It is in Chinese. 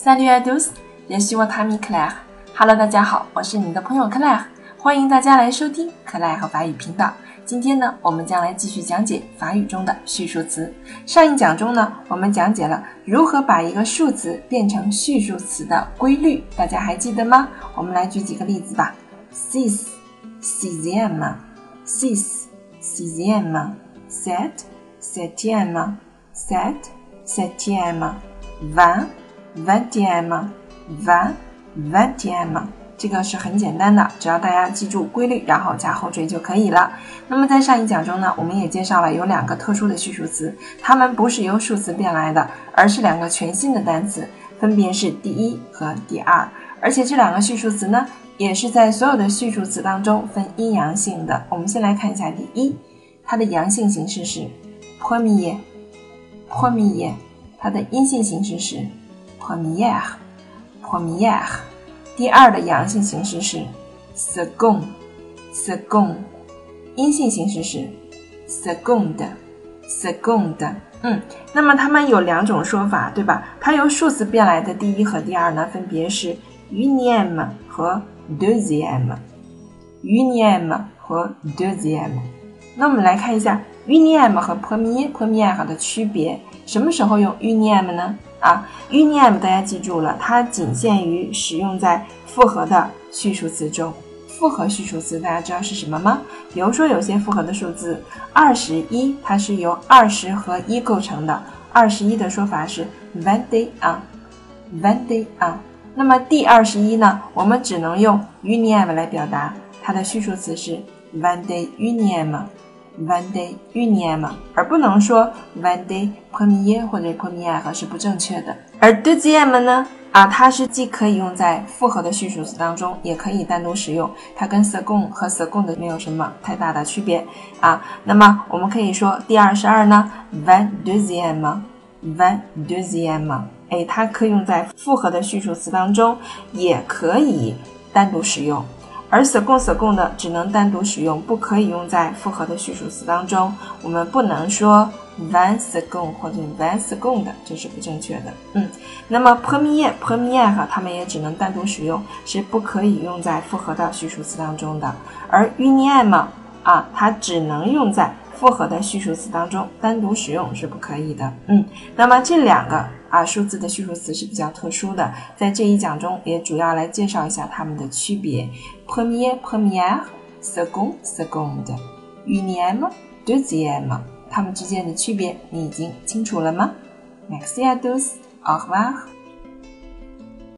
Salut à tous, je suis votre ami Claire. Hello，大家好，我是你的朋友 Claire，欢迎大家来收听克莱和法语频道。今天呢，我们将来继续讲解法语中的序数词。上一讲中呢，我们讲解了如何把一个数词变成序数词的规律，大家还记得吗？我们来举几个例子吧。Six, sixième, six, sixième, sept, septième, sept, septième, vingt. Ventima van ventima 这个是很简单的，只要大家记住规律，然后加后缀就可以了。那么在上一讲中呢，我们也介绍了有两个特殊的序数词，它们不是由数词变来的，而是两个全新的单词，分别是第一和第二。而且这两个序数词呢，也是在所有的序数词当中分阴阳性的。我们先来看一下第一，它的阳性形式是 premier，premier，它的阴性形式是。P r e m i e r e p r e m i e r e 第二的阳性形式是 second，second，阴性形式是 second，second。嗯，那么它们有两种说法，对吧？它由数词变来的第一和第二呢，分别是 unième 和 deuxième，unième 和 deuxième。那我们来看一下 unième 和 première，première 的区别。什么时候用 unième 呢？啊，unième 大家记住了，它仅限于使用在复合的序数词中。复合序数词大家知道是什么吗？比如说有些复合的数字，二十一，它是由二十和一构成的。二十一的说法是 vingt un vingt un。那么第二十一呢，我们只能用 unième 来表达，它的序数词是 vingt unième。One day unième，而不能说 one day premier 或者 première 是不正确的。而 d o z i e m 呢？啊，它是既可以用在复合的序数词当中，也可以单独使用。它跟 second 和 second 没有什么太大的区别啊。那么我们可以说第二十二呢，one d o z i e m e o n e d o z i e m 哎，它可以用在复合的序数词当中，也可以单独使用。而 second second 的只能单独使用，不可以用在复合的序数词当中。我们不能说 one second 或者 one second 的，这是不正确的。嗯，那么 premier premier 哈，它们也只能单独使用，是不可以用在复合的序数词当中的。而 unième 啊，它只能用在复合的序数词当中，单独使用是不可以的。嗯，那么这两个。啊，数字的序数词是比较特殊的，在这一讲中也主要来介绍一下它们的区别。Premier, première, second, seconde, unième, deuxième，它们之间的区别你已经清楚了吗？Merci à tous, au revoir.